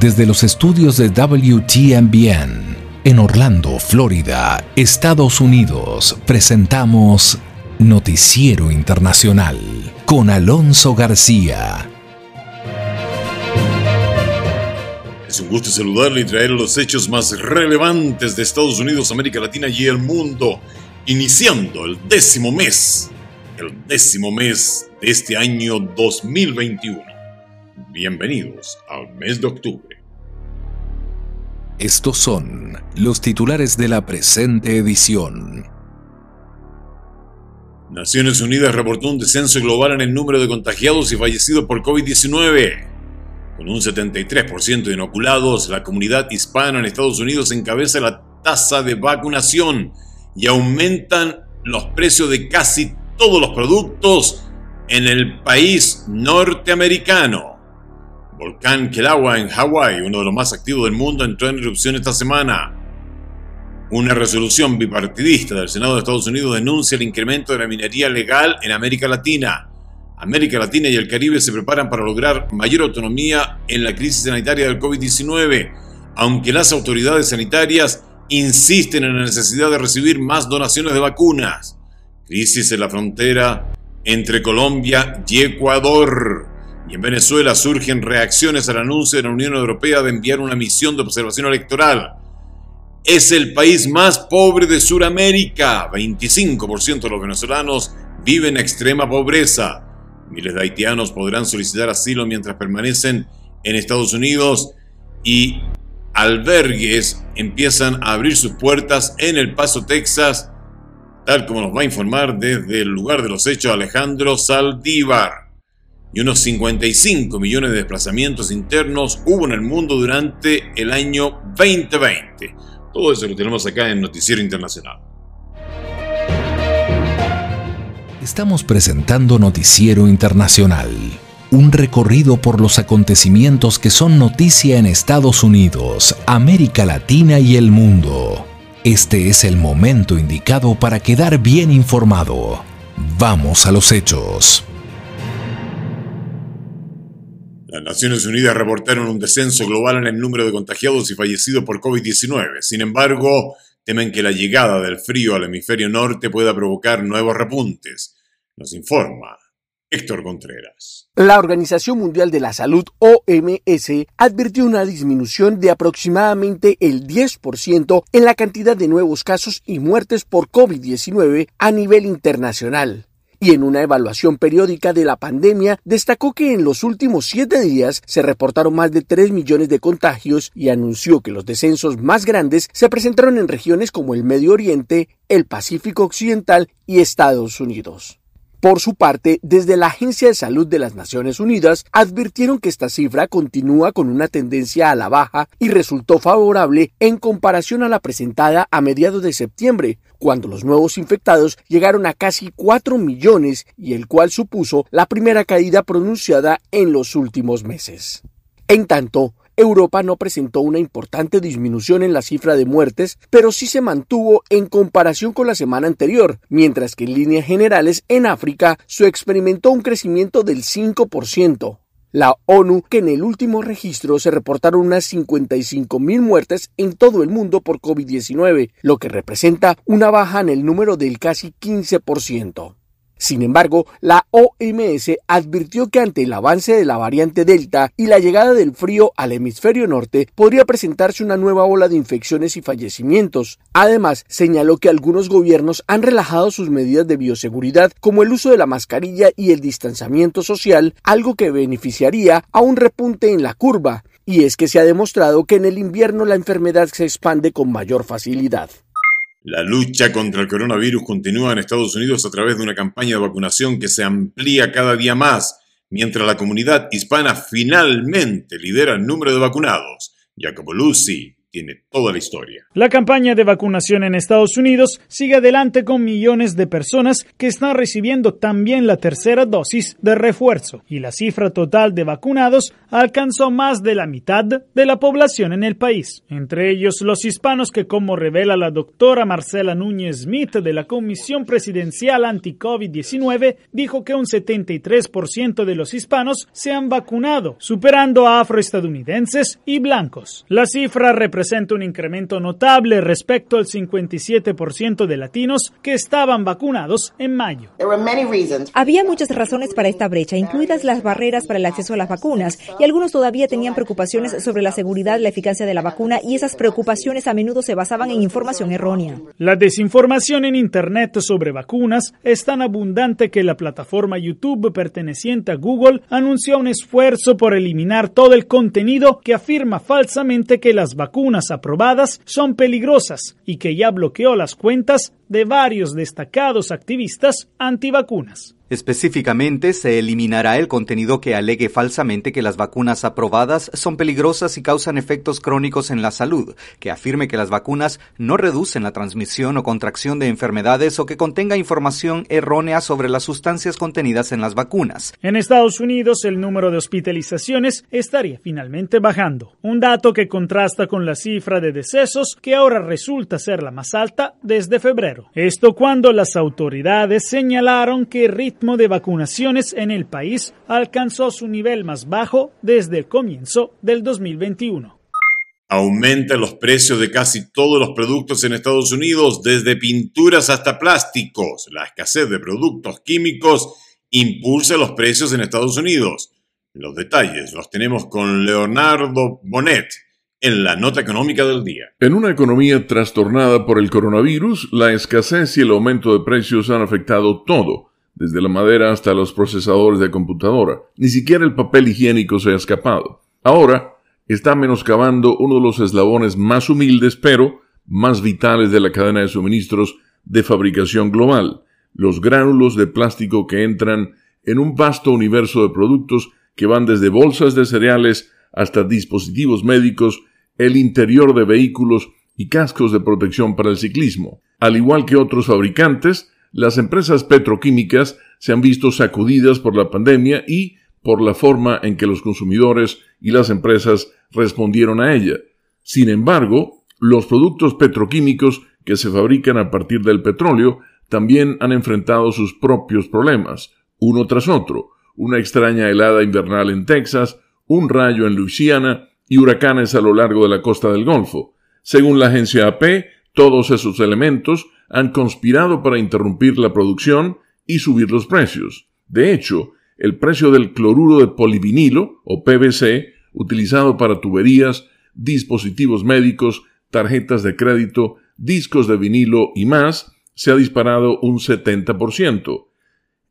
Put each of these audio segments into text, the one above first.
desde los estudios de WTMBN en Orlando, Florida, Estados Unidos, presentamos Noticiero Internacional con Alonso García. Es un gusto saludarle y traer los hechos más relevantes de Estados Unidos, América Latina y el mundo, iniciando el décimo mes, el décimo mes de este año 2021. Bienvenidos al mes de octubre. Estos son los titulares de la presente edición. Naciones Unidas reportó un descenso global en el número de contagiados y fallecidos por COVID-19. Con un 73% de inoculados, la comunidad hispana en Estados Unidos encabeza la tasa de vacunación y aumentan los precios de casi todos los productos en el país norteamericano volcán Kilauea en Hawái, uno de los más activos del mundo, entró en erupción esta semana. Una resolución bipartidista del Senado de Estados Unidos denuncia el incremento de la minería legal en América Latina. América Latina y el Caribe se preparan para lograr mayor autonomía en la crisis sanitaria del COVID-19, aunque las autoridades sanitarias insisten en la necesidad de recibir más donaciones de vacunas. Crisis en la frontera entre Colombia y Ecuador. Y en Venezuela surgen reacciones al anuncio de la Unión Europea de enviar una misión de observación electoral. Es el país más pobre de Sudamérica. 25% de los venezolanos viven en extrema pobreza. Miles de haitianos podrán solicitar asilo mientras permanecen en Estados Unidos y albergues empiezan a abrir sus puertas en El Paso, Texas, tal como nos va a informar desde el lugar de los hechos Alejandro Saldívar y unos 55 millones de desplazamientos internos hubo en el mundo durante el año 2020. Todo eso lo tenemos acá en Noticiero Internacional. Estamos presentando Noticiero Internacional, un recorrido por los acontecimientos que son noticia en Estados Unidos, América Latina y el mundo. Este es el momento indicado para quedar bien informado. Vamos a los hechos. Las Naciones Unidas reportaron un descenso global en el número de contagiados y fallecidos por COVID-19. Sin embargo, temen que la llegada del frío al hemisferio norte pueda provocar nuevos repuntes. Nos informa Héctor Contreras. La Organización Mundial de la Salud, OMS, advirtió una disminución de aproximadamente el 10% en la cantidad de nuevos casos y muertes por COVID-19 a nivel internacional y en una evaluación periódica de la pandemia destacó que en los últimos siete días se reportaron más de 3 millones de contagios y anunció que los descensos más grandes se presentaron en regiones como el Medio Oriente, el Pacífico Occidental y Estados Unidos. Por su parte, desde la Agencia de Salud de las Naciones Unidas advirtieron que esta cifra continúa con una tendencia a la baja y resultó favorable en comparación a la presentada a mediados de septiembre, cuando los nuevos infectados llegaron a casi 4 millones y el cual supuso la primera caída pronunciada en los últimos meses. En tanto, Europa no presentó una importante disminución en la cifra de muertes, pero sí se mantuvo en comparación con la semana anterior, mientras que en líneas generales en África se experimentó un crecimiento del 5%. La ONU que en el último registro se reportaron unas 55 mil muertes en todo el mundo por COVID-19, lo que representa una baja en el número del casi 15%. Sin embargo, la OMS advirtió que ante el avance de la variante Delta y la llegada del frío al hemisferio norte podría presentarse una nueva ola de infecciones y fallecimientos. Además, señaló que algunos gobiernos han relajado sus medidas de bioseguridad como el uso de la mascarilla y el distanciamiento social, algo que beneficiaría a un repunte en la curva. Y es que se ha demostrado que en el invierno la enfermedad se expande con mayor facilidad. La lucha contra el coronavirus continúa en Estados Unidos a través de una campaña de vacunación que se amplía cada día más, mientras la comunidad hispana finalmente lidera el número de vacunados. Jacopo Lucy tiene toda la historia. La campaña de vacunación en Estados Unidos sigue adelante con millones de personas que están recibiendo también la tercera dosis de refuerzo y la cifra total de vacunados alcanzó más de la mitad de la población en el país, entre ellos los hispanos que como revela la doctora Marcela Núñez Smith de la Comisión Presidencial Anti-COVID-19 dijo que un 73% de los hispanos se han vacunado, superando a afroestadounidenses y blancos. La cifra representa presenta un incremento notable respecto al 57% de latinos que estaban vacunados en mayo. Había muchas razones para esta brecha, incluidas las barreras para el acceso a las vacunas, y algunos todavía tenían preocupaciones sobre la seguridad y la eficacia de la vacuna, y esas preocupaciones a menudo se basaban en información errónea. La desinformación en Internet sobre vacunas es tan abundante que la plataforma YouTube perteneciente a Google anunció un esfuerzo por eliminar todo el contenido que afirma falsamente que las vacunas aprobadas son peligrosas y que ya bloqueó las cuentas de varios destacados activistas antivacunas. Específicamente, se eliminará el contenido que alegue falsamente que las vacunas aprobadas son peligrosas y causan efectos crónicos en la salud, que afirme que las vacunas no reducen la transmisión o contracción de enfermedades o que contenga información errónea sobre las sustancias contenidas en las vacunas. En Estados Unidos, el número de hospitalizaciones estaría finalmente bajando, un dato que contrasta con la cifra de decesos que ahora resulta ser la más alta desde febrero. Esto cuando las autoridades señalaron que el ritmo de vacunaciones en el país alcanzó su nivel más bajo desde el comienzo del 2021. Aumentan los precios de casi todos los productos en Estados Unidos, desde pinturas hasta plásticos. La escasez de productos químicos impulsa los precios en Estados Unidos. Los detalles los tenemos con Leonardo Bonet en la nota económica del día. En una economía trastornada por el coronavirus, la escasez y el aumento de precios han afectado todo, desde la madera hasta los procesadores de computadora. Ni siquiera el papel higiénico se ha escapado. Ahora está menoscabando uno de los eslabones más humildes, pero más vitales de la cadena de suministros de fabricación global, los gránulos de plástico que entran en un vasto universo de productos que van desde bolsas de cereales hasta dispositivos médicos el interior de vehículos y cascos de protección para el ciclismo. Al igual que otros fabricantes, las empresas petroquímicas se han visto sacudidas por la pandemia y por la forma en que los consumidores y las empresas respondieron a ella. Sin embargo, los productos petroquímicos que se fabrican a partir del petróleo también han enfrentado sus propios problemas, uno tras otro, una extraña helada invernal en Texas, un rayo en Luisiana y huracanes a lo largo de la costa del Golfo. Según la agencia AP, todos esos elementos han conspirado para interrumpir la producción y subir los precios. De hecho, el precio del cloruro de polivinilo, o PVC, utilizado para tuberías, dispositivos médicos, tarjetas de crédito, discos de vinilo y más, se ha disparado un 70%.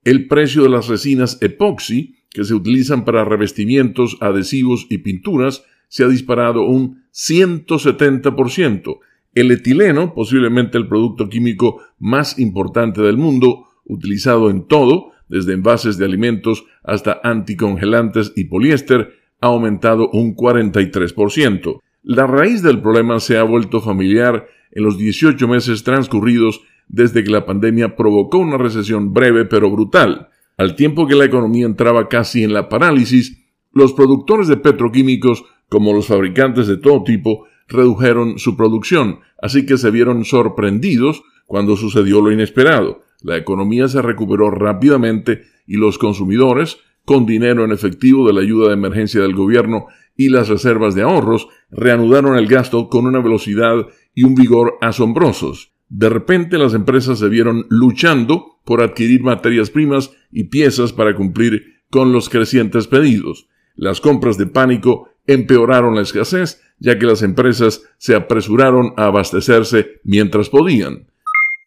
El precio de las resinas epoxi, que se utilizan para revestimientos, adhesivos y pinturas, se ha disparado un 170%. El etileno, posiblemente el producto químico más importante del mundo, utilizado en todo, desde envases de alimentos hasta anticongelantes y poliéster, ha aumentado un 43%. La raíz del problema se ha vuelto familiar en los 18 meses transcurridos desde que la pandemia provocó una recesión breve pero brutal. Al tiempo que la economía entraba casi en la parálisis, los productores de petroquímicos como los fabricantes de todo tipo redujeron su producción, así que se vieron sorprendidos cuando sucedió lo inesperado. La economía se recuperó rápidamente y los consumidores, con dinero en efectivo de la ayuda de emergencia del gobierno y las reservas de ahorros, reanudaron el gasto con una velocidad y un vigor asombrosos. De repente las empresas se vieron luchando por adquirir materias primas y piezas para cumplir con los crecientes pedidos. Las compras de pánico empeoraron la escasez, ya que las empresas se apresuraron a abastecerse mientras podían.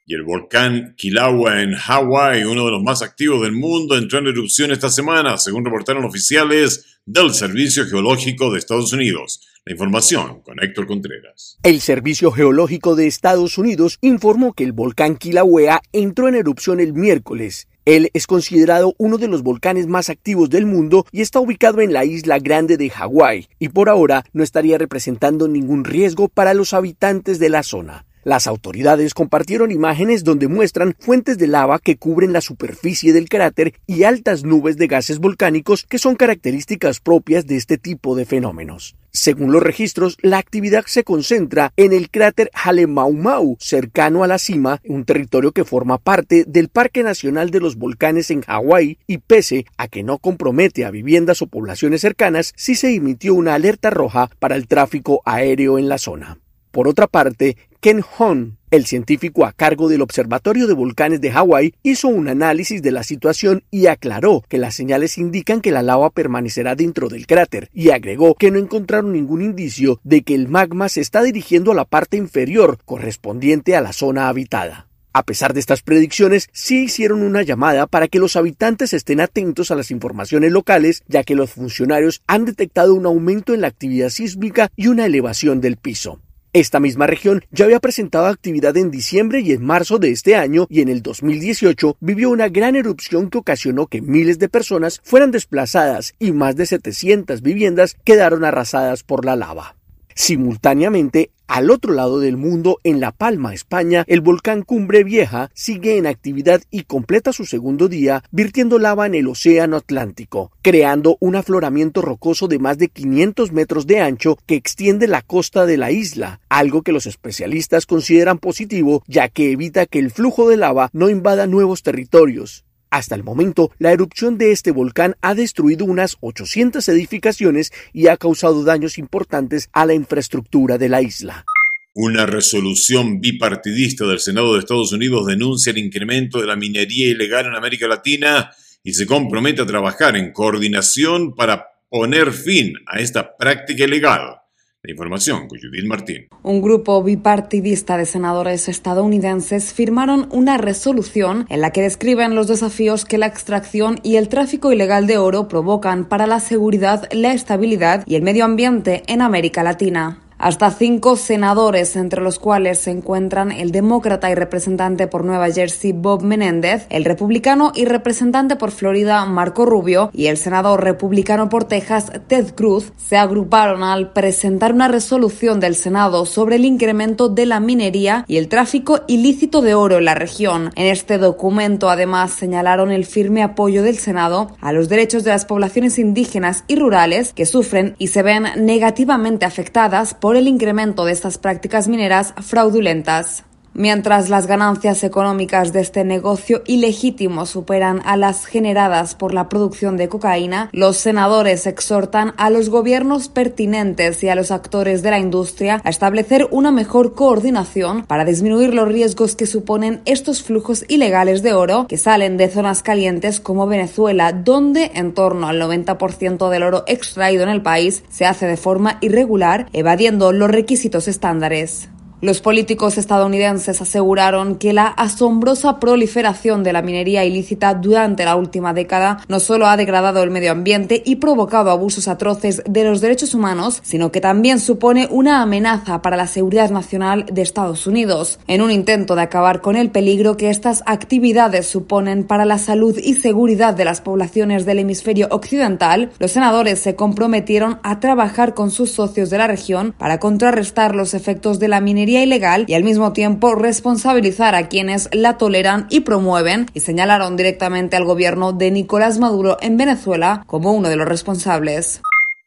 Y el volcán Kilauea en Hawái, uno de los más activos del mundo, entró en erupción esta semana, según reportaron oficiales del Servicio Geológico de Estados Unidos. La información con Héctor Contreras. El Servicio Geológico de Estados Unidos informó que el volcán Kilauea entró en erupción el miércoles Él es considerado uno de los volcanes más activos del mundo y está ubicado en la isla grande de Hawái, y por ahora no estaría representando ningún riesgo para los habitantes de la zona. Las autoridades compartieron imágenes donde muestran fuentes de lava que cubren la superficie del cráter y altas nubes de gases volcánicos que son características propias de este tipo de fenómenos. Según los registros, la actividad se concentra en el cráter Halemaumau, cercano a la cima, un territorio que forma parte del Parque Nacional de los Volcanes en Hawái, y pese a que no compromete a viviendas o poblaciones cercanas, sí se emitió una alerta roja para el tráfico aéreo en la zona. Por otra parte, Ken Hon, el científico a cargo del Observatorio de Volcanes de Hawái, hizo un análisis de la situación y aclaró que las señales indican que la lava permanecerá dentro del cráter y agregó que no encontraron ningún indicio de que el magma se está dirigiendo a la parte inferior correspondiente a la zona habitada. A pesar de estas predicciones, sí hicieron una llamada para que los habitantes estén atentos a las informaciones locales, ya que los funcionarios han detectado un aumento en la actividad sísmica y una elevación del piso. Esta misma región ya había presentado actividad en diciembre y en marzo de este año y en el 2018 vivió una gran erupción que ocasionó que miles de personas fueran desplazadas y más de 700 viviendas quedaron arrasadas por la lava. Simultáneamente, al otro lado del mundo, en La Palma, España, el volcán Cumbre Vieja sigue en actividad y completa su segundo día virtiendo lava en el Océano Atlántico, creando un afloramiento rocoso de más de 500 metros de ancho que extiende la costa de la isla, algo que los especialistas consideran positivo ya que evita que el flujo de lava no invada nuevos territorios. Hasta el momento, la erupción de este volcán ha destruido unas 800 edificaciones y ha causado daños importantes a la infraestructura de la isla. Una resolución bipartidista del Senado de Estados Unidos denuncia el incremento de la minería ilegal en América Latina y se compromete a trabajar en coordinación para poner fin a esta práctica ilegal. Información Martín. Un grupo bipartidista de senadores estadounidenses firmaron una resolución en la que describen los desafíos que la extracción y el tráfico ilegal de oro provocan para la seguridad, la estabilidad y el medio ambiente en América Latina hasta cinco senadores, entre los cuales se encuentran el demócrata y representante por Nueva Jersey Bob Menéndez, el republicano y representante por Florida Marco Rubio y el senador republicano por Texas Ted Cruz, se agruparon al presentar una resolución del Senado sobre el incremento de la minería y el tráfico ilícito de oro en la región. En este documento, además, señalaron el firme apoyo del Senado a los derechos de las poblaciones indígenas y rurales que sufren y se ven negativamente afectadas por el incremento de estas prácticas mineras fraudulentas. Mientras las ganancias económicas de este negocio ilegítimo superan a las generadas por la producción de cocaína, los senadores exhortan a los gobiernos pertinentes y a los actores de la industria a establecer una mejor coordinación para disminuir los riesgos que suponen estos flujos ilegales de oro que salen de zonas calientes como Venezuela, donde en torno al 90% del oro extraído en el país se hace de forma irregular, evadiendo los requisitos estándares. Los políticos estadounidenses aseguraron que la asombrosa proliferación de la minería ilícita durante la última década no solo ha degradado el medio ambiente y provocado abusos atroces de los derechos humanos, sino que también supone una amenaza para la seguridad nacional de Estados Unidos, en un intento de acabar con el peligro que estas actividades suponen para la salud y seguridad de las poblaciones del hemisferio occidental. Los senadores se comprometieron a trabajar con sus socios de la región para contrarrestar los efectos de la minería ilegal y al mismo tiempo responsabilizar a quienes la toleran y promueven y señalaron directamente al gobierno de Nicolás Maduro en Venezuela como uno de los responsables.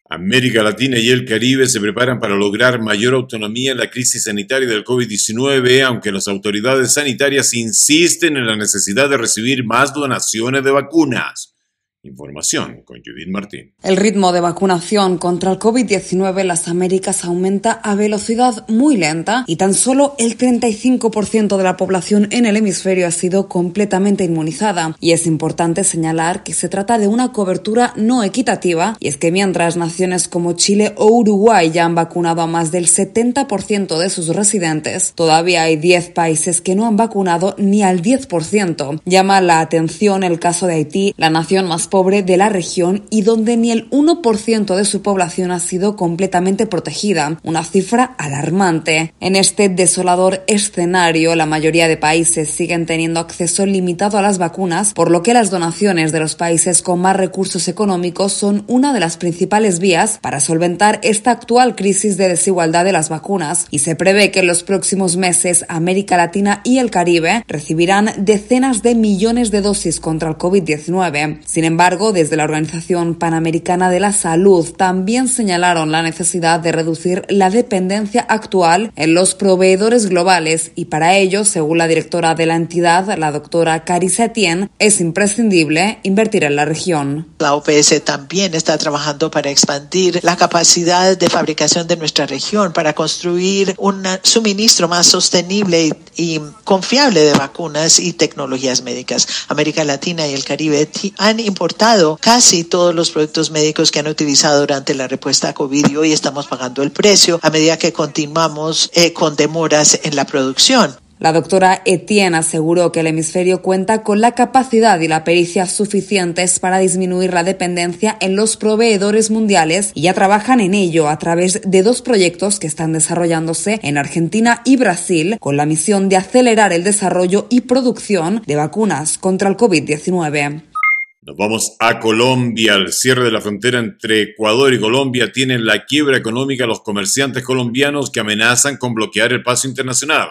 América Latina y el Caribe se preparan para lograr mayor autonomía en la crisis sanitaria del COVID-19, aunque las autoridades sanitarias insisten en la necesidad de recibir más donaciones de vacunas. Información con Judith Martín. El ritmo de vacunación contra el COVID-19 en las Américas aumenta a velocidad muy lenta y tan solo el 35% de la población en el hemisferio ha sido completamente inmunizada. Y es importante señalar que se trata de una cobertura no equitativa y es que mientras naciones como Chile o Uruguay ya han vacunado a más del 70% de sus residentes, todavía hay 10 países que no han vacunado ni al 10%. Llama la atención el caso de Haití, la nación más pobre de la región y donde ni el 1% de su población ha sido completamente protegida, una cifra alarmante. En este desolador escenario, la mayoría de países siguen teniendo acceso limitado a las vacunas, por lo que las donaciones de los países con más recursos económicos son una de las principales vías para solventar esta actual crisis de desigualdad de las vacunas y se prevé que en los próximos meses América Latina y el Caribe recibirán decenas de millones de dosis contra el COVID-19. Sin embargo, desde la Organización Panamericana de la Salud también señalaron la necesidad de reducir la dependencia actual en los proveedores globales y para ello, según la directora de la entidad, la doctora Carissa Etienne, es imprescindible invertir en la región. La OPS también está trabajando para expandir la capacidad de fabricación de nuestra región, para construir un suministro más sostenible y, confiable de vacunas y tecnologías médicas. América Latina y el Caribe han importado casi todos los productos médicos que han utilizado durante la respuesta a COVID y hoy estamos pagando el precio a medida que continuamos eh, con demoras en la producción. La doctora Etienne aseguró que el hemisferio cuenta con la capacidad y la pericia suficientes para disminuir la dependencia en los proveedores mundiales y ya trabajan en ello a través de dos proyectos que están desarrollándose en Argentina y Brasil con la misión de acelerar el desarrollo y producción de vacunas contra el COVID-19. Nos vamos a Colombia. El cierre de la frontera entre Ecuador y Colombia tiene la quiebra económica a los comerciantes colombianos que amenazan con bloquear el paso internacional.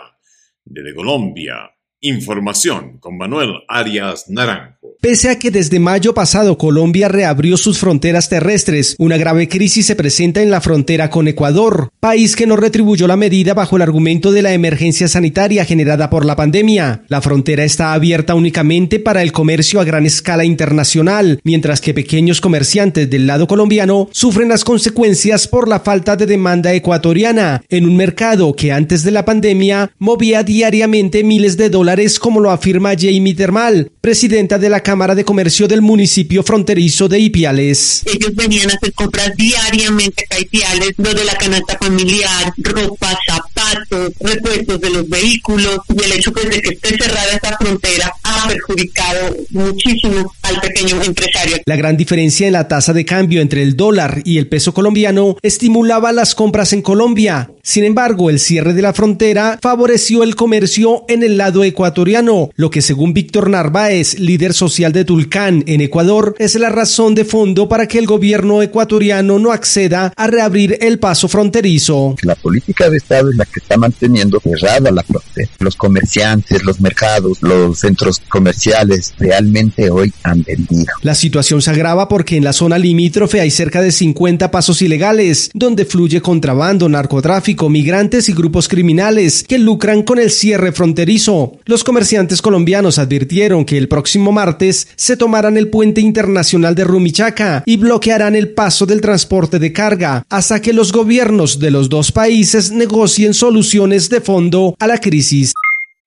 Desde Colombia, información con Manuel Arias Naranjo. Pese a que desde mayo pasado Colombia reabrió sus fronteras terrestres, una grave crisis se presenta en la frontera con Ecuador, país que no retribuyó la medida bajo el argumento de la emergencia sanitaria generada por la pandemia. La frontera está abierta únicamente para el comercio a gran escala internacional, mientras que pequeños comerciantes del lado colombiano sufren las consecuencias por la falta de demanda ecuatoriana en un mercado que antes de la pandemia movía diariamente miles de dólares como lo afirma Jamie Termal, presidenta de la Cámara de Comercio del municipio fronterizo de Ipiales. Ellos venían a hacer compras diariamente a Ipiales, lo de la canasta familiar, ropa, zapatos, repuestos de los vehículos y el hecho pues, de que esté cerrada esta frontera ha perjudicado muchísimo al pequeño empresario. La gran diferencia en la tasa de cambio entre el dólar y el peso colombiano estimulaba las compras en Colombia. Sin embargo, el cierre de la frontera favoreció el comercio en el lado ecuatoriano, lo que según Víctor Narváez, líder social de Tulcán, en Ecuador, es la razón de fondo para que el gobierno ecuatoriano no acceda a reabrir el paso fronterizo. La política de Estado es la que está manteniendo cerrada la frontera. Los comerciantes, los mercados, los centros comerciales realmente hoy han vendido. La situación se agrava porque en la zona limítrofe hay cerca de 50 pasos ilegales, donde fluye contrabando, narcotráfico, migrantes y grupos criminales que lucran con el cierre fronterizo. Los comerciantes colombianos advirtieron que el próximo martes se tomarán el puente internacional de Rumichaca y bloquearán el paso del transporte de carga hasta que los gobiernos de los dos países negocien soluciones de fondo a la crisis.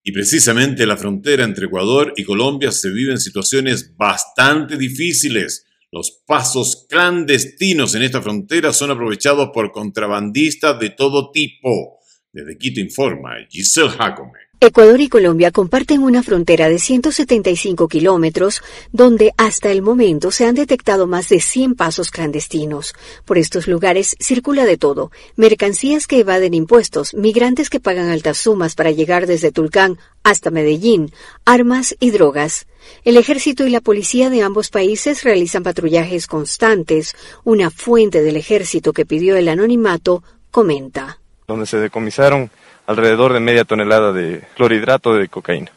Y precisamente la frontera entre Ecuador y Colombia se vive en situaciones bastante difíciles. Los pasos clandestinos en esta frontera son aprovechados por contrabandistas de todo tipo. Desde Quito informa Giselle Jacome. Ecuador y Colombia comparten una frontera de 175 kilómetros, donde hasta el momento se han detectado más de 100 pasos clandestinos. Por estos lugares circula de todo, mercancías que evaden impuestos, migrantes que pagan altas sumas para llegar desde Tulcán hasta Medellín, armas y drogas. El ejército y la policía de ambos países realizan patrullajes constantes. Una fuente del ejército que pidió el anonimato comenta. Donde se decomisaron alrededor de media tonelada de clorhidrato de cocaína.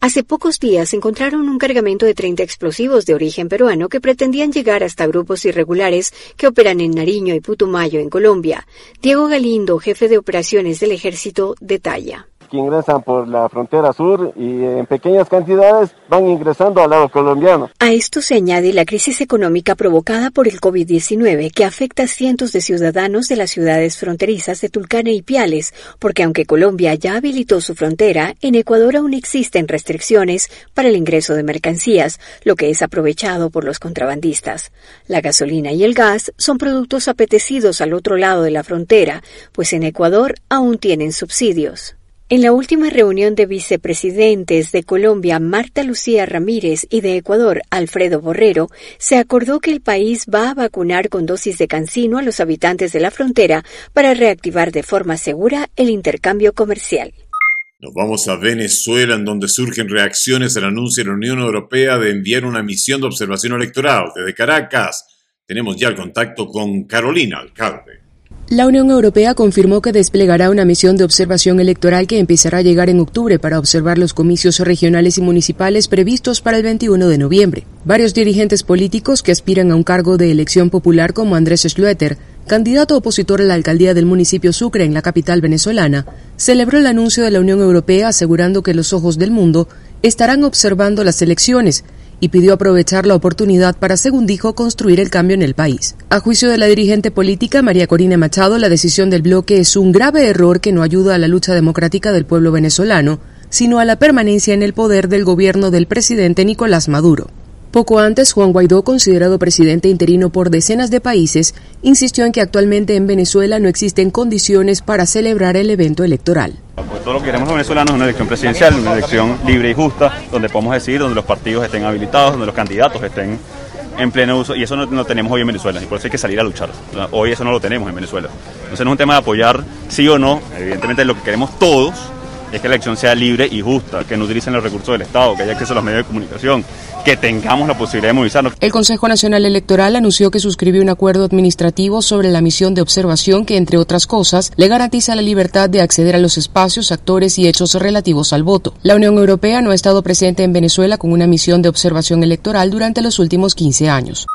Hace pocos días encontraron un cargamento de 30 explosivos de origen peruano que pretendían llegar hasta grupos irregulares que operan en Nariño y Putumayo, en Colombia. Diego Galindo, jefe de operaciones del ejército, detalla que ingresan por la frontera sur y en pequeñas cantidades van ingresando al lado colombiano. A esto se añade la crisis económica provocada por el COVID-19 que afecta a cientos de ciudadanos de las ciudades fronterizas de Tulcán y Piales, porque aunque Colombia ya habilitó su frontera, en Ecuador aún existen restricciones para el ingreso de mercancías, lo que es aprovechado por los contrabandistas. La gasolina y el gas son productos apetecidos al otro lado de la frontera, pues en Ecuador aún tienen subsidios. En la última reunión de vicepresidentes de Colombia, Marta Lucía Ramírez, y de Ecuador, Alfredo Borrero, se acordó que el país va a vacunar con dosis de cancino a los habitantes de la frontera para reactivar de forma segura el intercambio comercial. Nos vamos a Venezuela, en donde surgen reacciones al anuncio de la Unión Europea de enviar una misión de observación electoral. Desde Caracas tenemos ya el contacto con Carolina Alcalde. La Unión Europea confirmó que desplegará una misión de observación electoral que empezará a llegar en octubre para observar los comicios regionales y municipales previstos para el 21 de noviembre. Varios dirigentes políticos que aspiran a un cargo de elección popular como Andrés Schlueter, candidato opositor a la alcaldía del municipio Sucre en la capital venezolana, celebró el anuncio de la Unión Europea asegurando que los ojos del mundo estarán observando las elecciones y pidió aprovechar la oportunidad para, según dijo, construir el cambio en el país. A juicio de la dirigente política María Corina Machado, la decisión del bloque es un grave error que no ayuda a la lucha democrática del pueblo venezolano, sino a la permanencia en el poder del gobierno del presidente Nicolás Maduro. Poco antes, Juan Guaidó, considerado presidente interino por decenas de países, insistió en que actualmente en Venezuela no existen condiciones para celebrar el evento electoral. Pues todo lo que queremos los venezolanos es una elección presidencial, una elección libre y justa, donde podamos decidir, donde los partidos estén habilitados, donde los candidatos estén en pleno uso, y eso no, no tenemos hoy en Venezuela, y por eso hay que salir a luchar. Hoy eso no lo tenemos en Venezuela. Entonces no es un tema de apoyar sí o no, evidentemente lo que queremos todos es que la elección sea libre y justa, que no utilicen los recursos del Estado, que haya acceso a los medios de comunicación, que tengamos la posibilidad de movilizarnos. El Consejo Nacional Electoral anunció que suscribió un acuerdo administrativo sobre la misión de observación que, entre otras cosas, le garantiza la libertad de acceder a los espacios, actores y hechos relativos al voto. La Unión Europea no ha estado presente en Venezuela con una misión de observación electoral durante los últimos 15 años.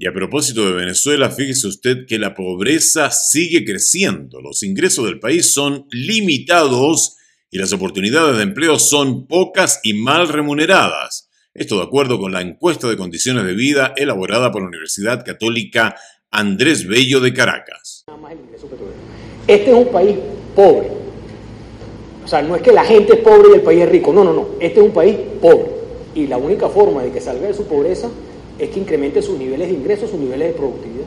Y a propósito de Venezuela, fíjese usted que la pobreza sigue creciendo. Los ingresos del país son limitados y las oportunidades de empleo son pocas y mal remuneradas. Esto de acuerdo con la encuesta de condiciones de vida elaborada por la Universidad Católica Andrés Bello de Caracas. Este es un país pobre. O sea, no es que la gente es pobre y el país es rico. No, no, no. Este es un país pobre. Y la única forma de que salga de su pobreza es que incremente sus niveles de ingresos, sus niveles de productividad.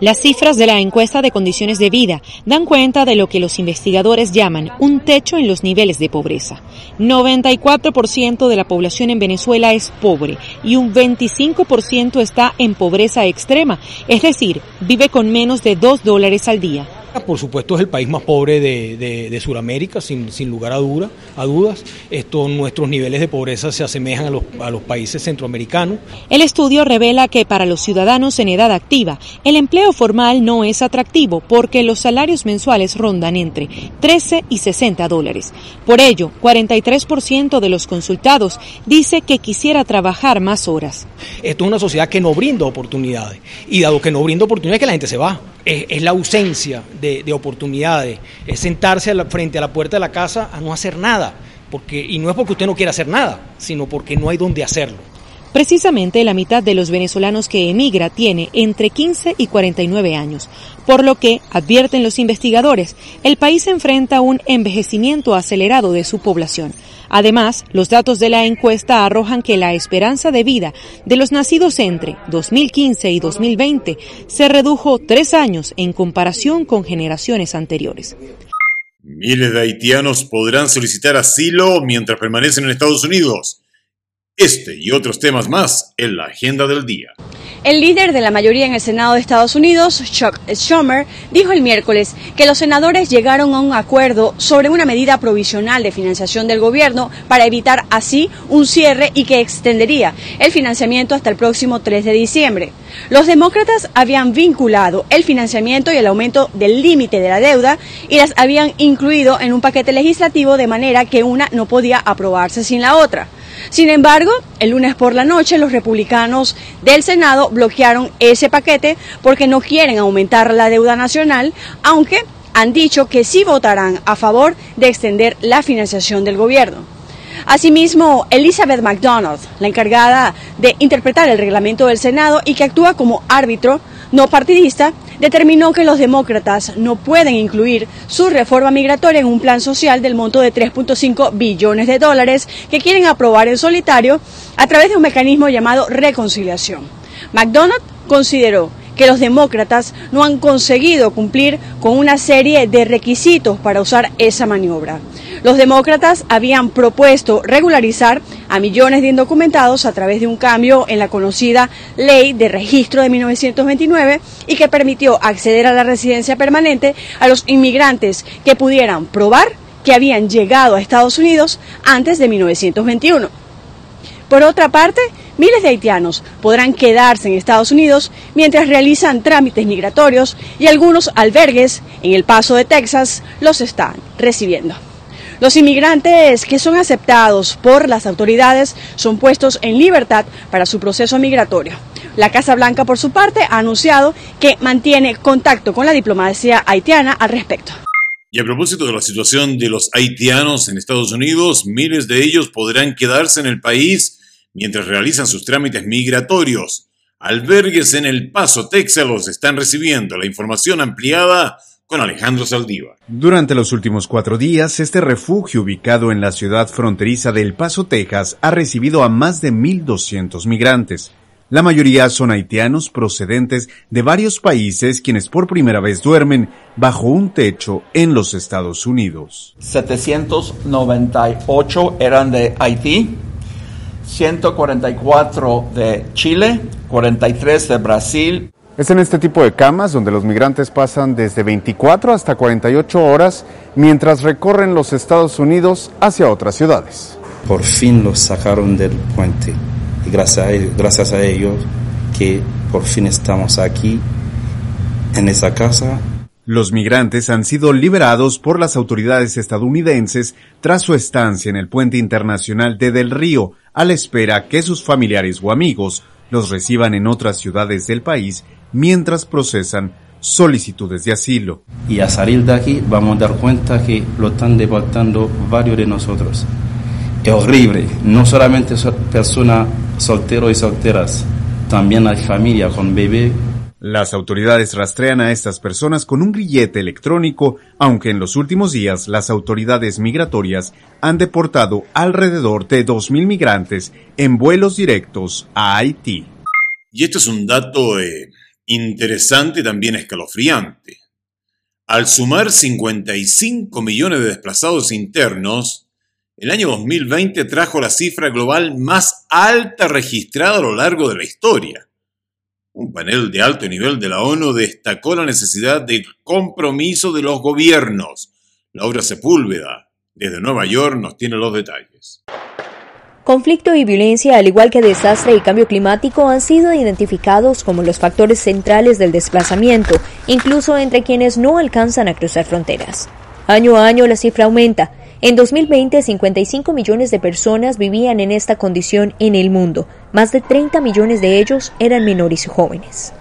Las cifras de la encuesta de condiciones de vida dan cuenta de lo que los investigadores llaman un techo en los niveles de pobreza. 94% de la población en Venezuela es pobre y un 25% está en pobreza extrema, es decir, vive con menos de 2 dólares al día. Por supuesto es el país más pobre de, de, Sudamérica, sin, sin, lugar a, dura, a dudas. Esto, nuestros niveles de pobreza se asemejan a los, a los países centroamericanos. El estudio revela que para los ciudadanos en edad activa, el empleo formal no es atractivo porque los salarios mensuales rondan entre 13 y 60 dólares. Por ello, 43% de los consultados dice que quisiera trabajar más horas. Esto es una sociedad que no brinda oportunidades y dado que no brinda oportunidades que la gente se va es, la ausencia de, oportunidades, es sentarse frente a la puerta de la casa a no hacer nada, porque, y no es porque usted no quiera hacer nada, sino porque no hay donde hacerlo. Precisamente la mitad de los venezolanos que emigra tiene entre 15 y 49 años, por lo que, advierten los investigadores, el país enfrenta un envejecimiento acelerado de su población. Además, los datos de la encuesta arrojan que la esperanza de vida de los nacidos entre 2015 y 2020 se redujo tres años en comparación con generaciones anteriores. Miles de haitianos podrán solicitar asilo mientras permanecen en Estados Unidos. Este y otros temas más en la agenda del día. El líder de la mayoría en el Senado de Estados Unidos, Chuck Schumer, dijo el miércoles que los senadores llegaron a un acuerdo sobre una medida provisional de financiación del gobierno para evitar así un cierre y que extendería el financiamiento hasta el próximo 3 de diciembre. Los demócratas habían vinculado el financiamiento y el aumento del límite de la deuda y las habían incluido en un paquete legislativo de manera que una no podía aprobarse sin la otra. Sin embargo, el lunes por la noche los republicanos del Senado bloquearon ese paquete porque no quieren aumentar la deuda nacional, aunque han dicho que sí votarán a favor de extender la financiación del gobierno. Asimismo, Elizabeth McDonald, la encargada de interpretar el reglamento del Senado y que actúa como árbitro no partidista, determinó que los demócratas no pueden incluir su reforma migratoria en un plan social del monto de 3.5 billones de dólares que quieren aprobar en solitario a través de un mecanismo llamado reconciliación. McDonald consideró que los demócratas no han conseguido cumplir con una serie de requisitos para usar esa maniobra. Los demócratas habían propuesto regularizar a millones de indocumentados a través de un cambio en la conocida ley de registro de 1929 y que permitió acceder a la residencia permanente a los inmigrantes que pudieran probar que habían llegado a Estados Unidos antes de 1921. Por otra parte, miles de haitianos podrán quedarse en Estados Unidos mientras realizan trámites migratorios y algunos albergues en El Paso de Texas los están recibiendo. Los inmigrantes que son aceptados por las autoridades son puestos en libertad para su proceso migratorio. La Casa Blanca, por su parte, ha anunciado que mantiene contacto con la diplomacia haitiana al respecto. Y a propósito de la situación de los haitianos en Estados Unidos, miles de ellos podrán quedarse en el país mientras realizan sus trámites migratorios. Albergues en El Paso, Texas los están recibiendo. La información ampliada con Alejandro Saldívar. Durante los últimos cuatro días, este refugio ubicado en la ciudad fronteriza de El Paso, Texas, ha recibido a más de 1.200 migrantes. La mayoría son haitianos procedentes de varios países quienes por primera vez duermen bajo un techo en los Estados Unidos. 798 eran de Haití, 144 de Chile, 43 de Brasil. Es en este tipo de camas donde los migrantes pasan desde 24 hasta 48 horas mientras recorren los Estados Unidos hacia otras ciudades. Por fin los sacaron del puente y gracias a, ellos, gracias a ellos que por fin estamos aquí en esa casa. Los migrantes han sido liberados por las autoridades estadounidenses tras su estancia en el puente internacional de Del Río, a la espera que sus familiares o amigos los reciban en otras ciudades del país mientras procesan solicitudes de asilo. Y a salir de aquí vamos a dar cuenta que lo están deportando varios de nosotros. Es horrible, no solamente personas solteros y solteras, también hay familia con bebé. Las autoridades rastrean a estas personas con un grillete electrónico, aunque en los últimos días las autoridades migratorias han deportado alrededor de 2.000 migrantes en vuelos directos a Haití. Y esto es un dato eh, interesante y también escalofriante. Al sumar 55 millones de desplazados internos, el año 2020 trajo la cifra global más alta registrada a lo largo de la historia. Un panel de alto nivel de la ONU destacó la necesidad de compromiso de los gobiernos. Laura Sepúlveda, desde Nueva York, nos tiene los detalles. Conflicto y violencia, al igual que desastre y cambio climático, han sido identificados como los factores centrales del desplazamiento, incluso entre quienes no alcanzan a cruzar fronteras. Año a año la cifra aumenta. En 2020, 55 millones de personas vivían en esta condición en el mundo. Más de 30 millones de ellos eran menores y jóvenes.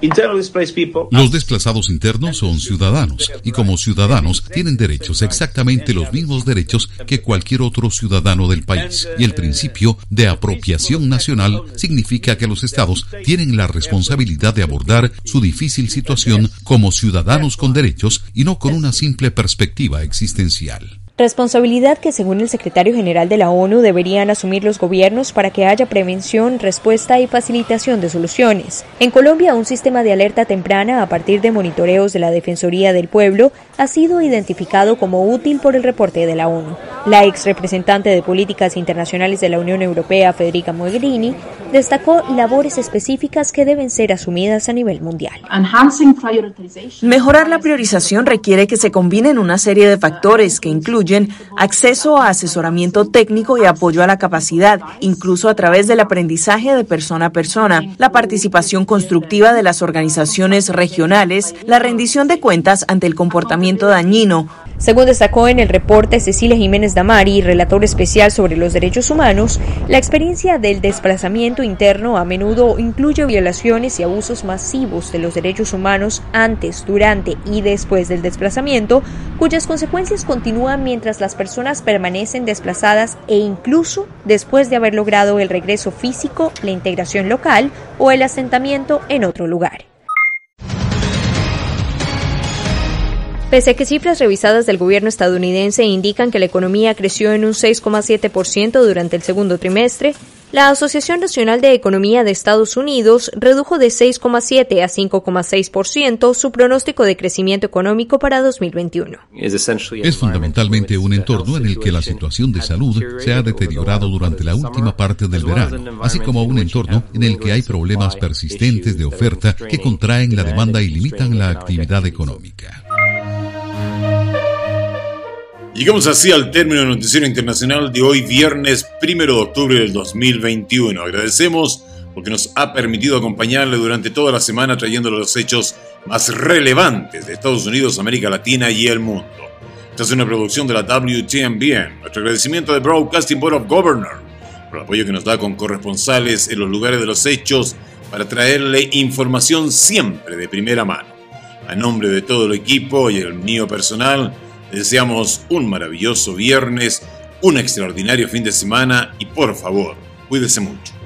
Los desplazados internos son ciudadanos y como ciudadanos tienen derechos, exactamente los mismos derechos que cualquier otro ciudadano del país. Y el principio de apropiación nacional significa que los estados tienen la responsabilidad de abordar su difícil situación como ciudadanos con derechos y no con una simple perspectiva existencial. Responsabilidad que, según el secretario general de la ONU, deberían asumir los gobiernos para que haya prevención, respuesta y facilitación de soluciones. En Colombia, un sistema de alerta temprana a partir de monitoreos de la Defensoría del Pueblo ha sido identificado como útil por el reporte de la ONU. La ex representante de Políticas Internacionales de la Unión Europea, Federica Mogherini, destacó labores específicas que deben ser asumidas a nivel mundial. Mejorar la priorización requiere que se combinen una serie de factores que incluyen acceso a asesoramiento técnico y apoyo a la capacidad, incluso a través del aprendizaje de persona a persona, la participación constructiva de las organizaciones regionales, la rendición de cuentas ante el comportamiento dañino, según destacó en el reporte Cecilia Jiménez Damari, relator especial sobre los derechos humanos, la experiencia del desplazamiento interno a menudo incluye violaciones y abusos masivos de los derechos humanos antes, durante y después del desplazamiento, cuyas consecuencias continúan mientras las personas permanecen desplazadas e incluso después de haber logrado el regreso físico, la integración local o el asentamiento en otro lugar. Pese a que cifras revisadas del gobierno estadounidense indican que la economía creció en un 6,7% durante el segundo trimestre, La Asociación Nacional de Economía de Estados Unidos redujo de 6,7 a 5,6% su pronóstico de crecimiento económico para 2021. Es fundamentalmente un entorno en el que la situación de salud se ha deteriorado durante la última parte del verano, así como un entorno en el que hay problemas persistentes de oferta que contraen la demanda y limitan la actividad económica. Llegamos así al término del noticiero internacional de hoy, viernes 1 de octubre del 2021. Agradecemos porque nos ha permitido acompañarle durante toda la semana trayéndole los hechos más relevantes de Estados Unidos, América Latina y el mundo. Esta es una producción de la WTMBN. Nuestro agradecimiento de Broadcasting Board of Governors por el apoyo que nos da con corresponsales en los lugares de los hechos para traerle información siempre de primera mano. A nombre de todo el equipo y el mío personal, deseamos un maravilloso viernes, un extraordinario fin de semana y por favor, cuídese mucho.